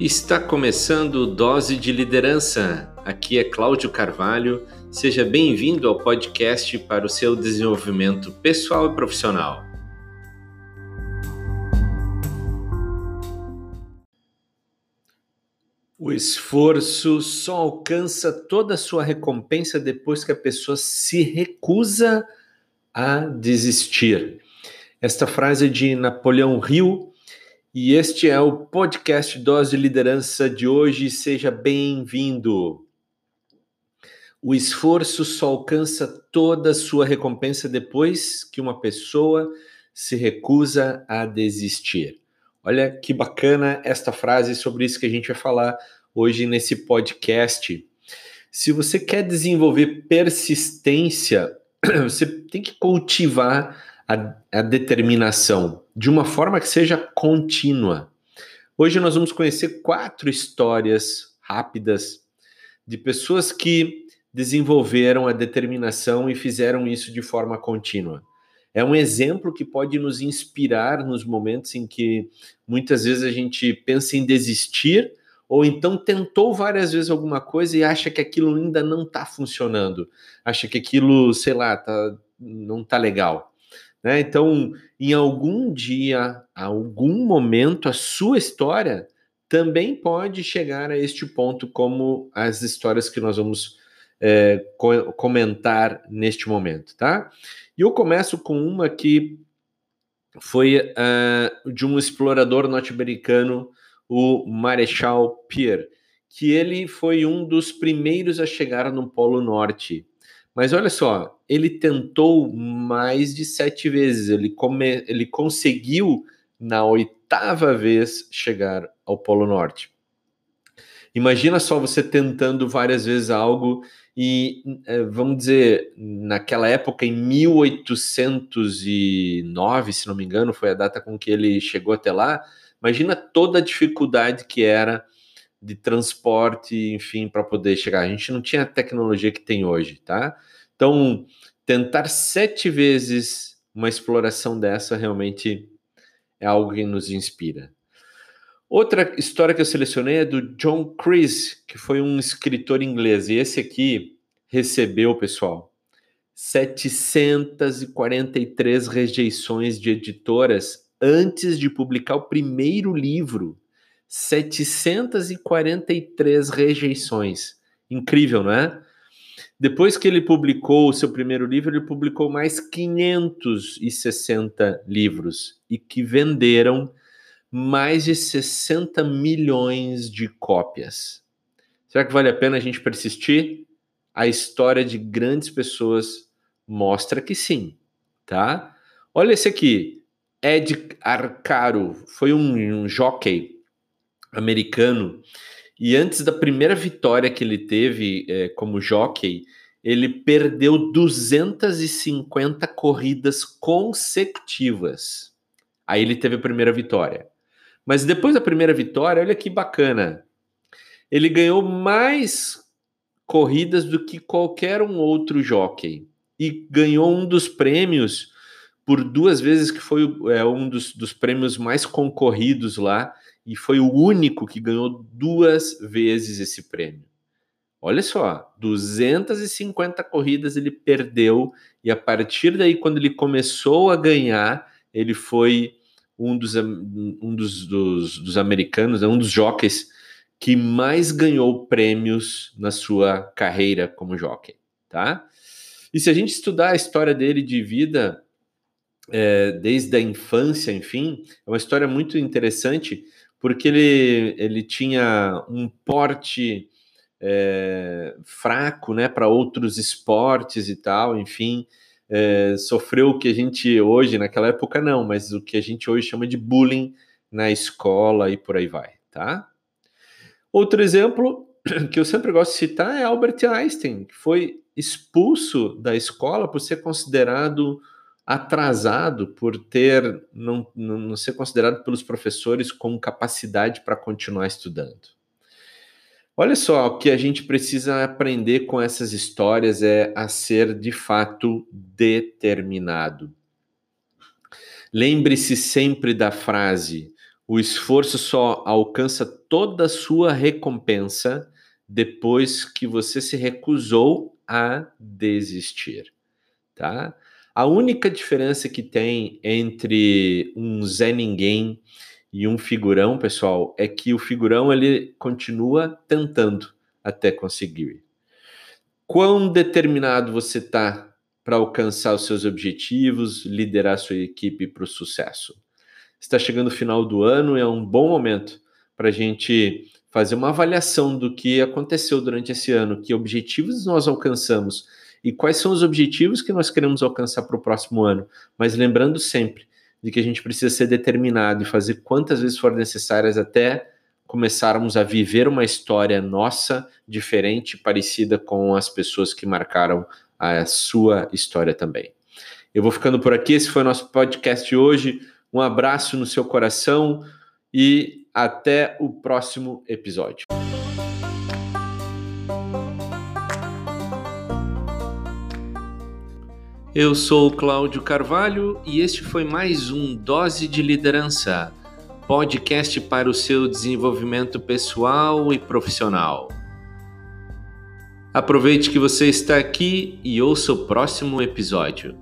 Está começando Dose de Liderança. Aqui é Cláudio Carvalho. Seja bem-vindo ao podcast para o seu desenvolvimento pessoal e profissional. O esforço só alcança toda a sua recompensa depois que a pessoa se recusa a desistir. Esta frase é de Napoleão Hill e este é o podcast Dose de Liderança de hoje. Seja bem-vindo. O esforço só alcança toda a sua recompensa depois que uma pessoa se recusa a desistir. Olha que bacana esta frase sobre isso que a gente vai falar hoje nesse podcast. Se você quer desenvolver persistência, você tem que cultivar a, a determinação de uma forma que seja contínua. Hoje nós vamos conhecer quatro histórias rápidas de pessoas que desenvolveram a determinação e fizeram isso de forma contínua. É um exemplo que pode nos inspirar nos momentos em que muitas vezes a gente pensa em desistir ou então tentou várias vezes alguma coisa e acha que aquilo ainda não está funcionando, acha que aquilo, sei lá, tá, não está legal. Né? Então, em algum dia, algum momento, a sua história também pode chegar a este ponto, como as histórias que nós vamos é, co comentar neste momento, tá? E eu começo com uma que foi uh, de um explorador norte-americano, o Marechal Pierre, que ele foi um dos primeiros a chegar no Polo Norte. Mas olha só, ele tentou mais de sete vezes. Ele, come, ele conseguiu, na oitava vez, chegar ao Polo Norte. Imagina só você tentando várias vezes algo e, é, vamos dizer, naquela época, em 1809, se não me engano, foi a data com que ele chegou até lá. Imagina toda a dificuldade que era de transporte, enfim, para poder chegar. A gente não tinha a tecnologia que tem hoje, tá? Então, tentar sete vezes uma exploração dessa realmente é algo que nos inspira. Outra história que eu selecionei é do John Chris, que foi um escritor inglês. E esse aqui recebeu, pessoal, 743 rejeições de editoras antes de publicar o primeiro livro. 743 rejeições. Incrível, não é? Depois que ele publicou o seu primeiro livro, ele publicou mais 560 livros e que venderam mais de 60 milhões de cópias. Será que vale a pena a gente persistir? A história de grandes pessoas mostra que sim, tá? Olha esse aqui, Ed Arcaro, foi um, um jockey americano e antes da primeira vitória que ele teve é, como jockey, ele perdeu 250 corridas consecutivas. Aí ele teve a primeira vitória. Mas depois da primeira vitória, olha que bacana. Ele ganhou mais corridas do que qualquer um outro jockey. E ganhou um dos prêmios por duas vezes, que foi é, um dos, dos prêmios mais concorridos lá e foi o único que ganhou duas vezes esse prêmio. Olha só, 250 corridas ele perdeu e a partir daí, quando ele começou a ganhar, ele foi um dos, um dos, dos, dos americanos, né, um dos jockeys que mais ganhou prêmios na sua carreira como jockey, tá? E se a gente estudar a história dele de vida, é, desde a infância, enfim, é uma história muito interessante, porque ele, ele tinha um porte é, fraco né, para outros esportes e tal, enfim, é, sofreu o que a gente hoje, naquela época não, mas o que a gente hoje chama de bullying na escola e por aí vai, tá? Outro exemplo que eu sempre gosto de citar é Albert Einstein, que foi expulso da escola por ser considerado atrasado por ter não, não ser considerado pelos professores com capacidade para continuar estudando. Olha só, o que a gente precisa aprender com essas histórias é a ser de fato determinado. Lembre-se sempre da frase: O esforço só alcança toda a sua recompensa depois que você se recusou a desistir, tá? A única diferença que tem entre um Zé Ninguém e um figurão, pessoal, é que o figurão ele continua tentando até conseguir. Quão determinado você está para alcançar os seus objetivos, liderar sua equipe para o sucesso? Está chegando o final do ano, é um bom momento para a gente fazer uma avaliação do que aconteceu durante esse ano, que objetivos nós alcançamos e quais são os objetivos que nós queremos alcançar para o próximo ano. Mas lembrando sempre de que a gente precisa ser determinado e fazer quantas vezes for necessárias até começarmos a viver uma história nossa diferente, parecida com as pessoas que marcaram a sua história também. Eu vou ficando por aqui. Esse foi o nosso podcast de hoje. Um abraço no seu coração e até o próximo episódio. Eu sou Cláudio Carvalho e este foi mais um Dose de Liderança, podcast para o seu desenvolvimento pessoal e profissional. Aproveite que você está aqui e ouça o próximo episódio.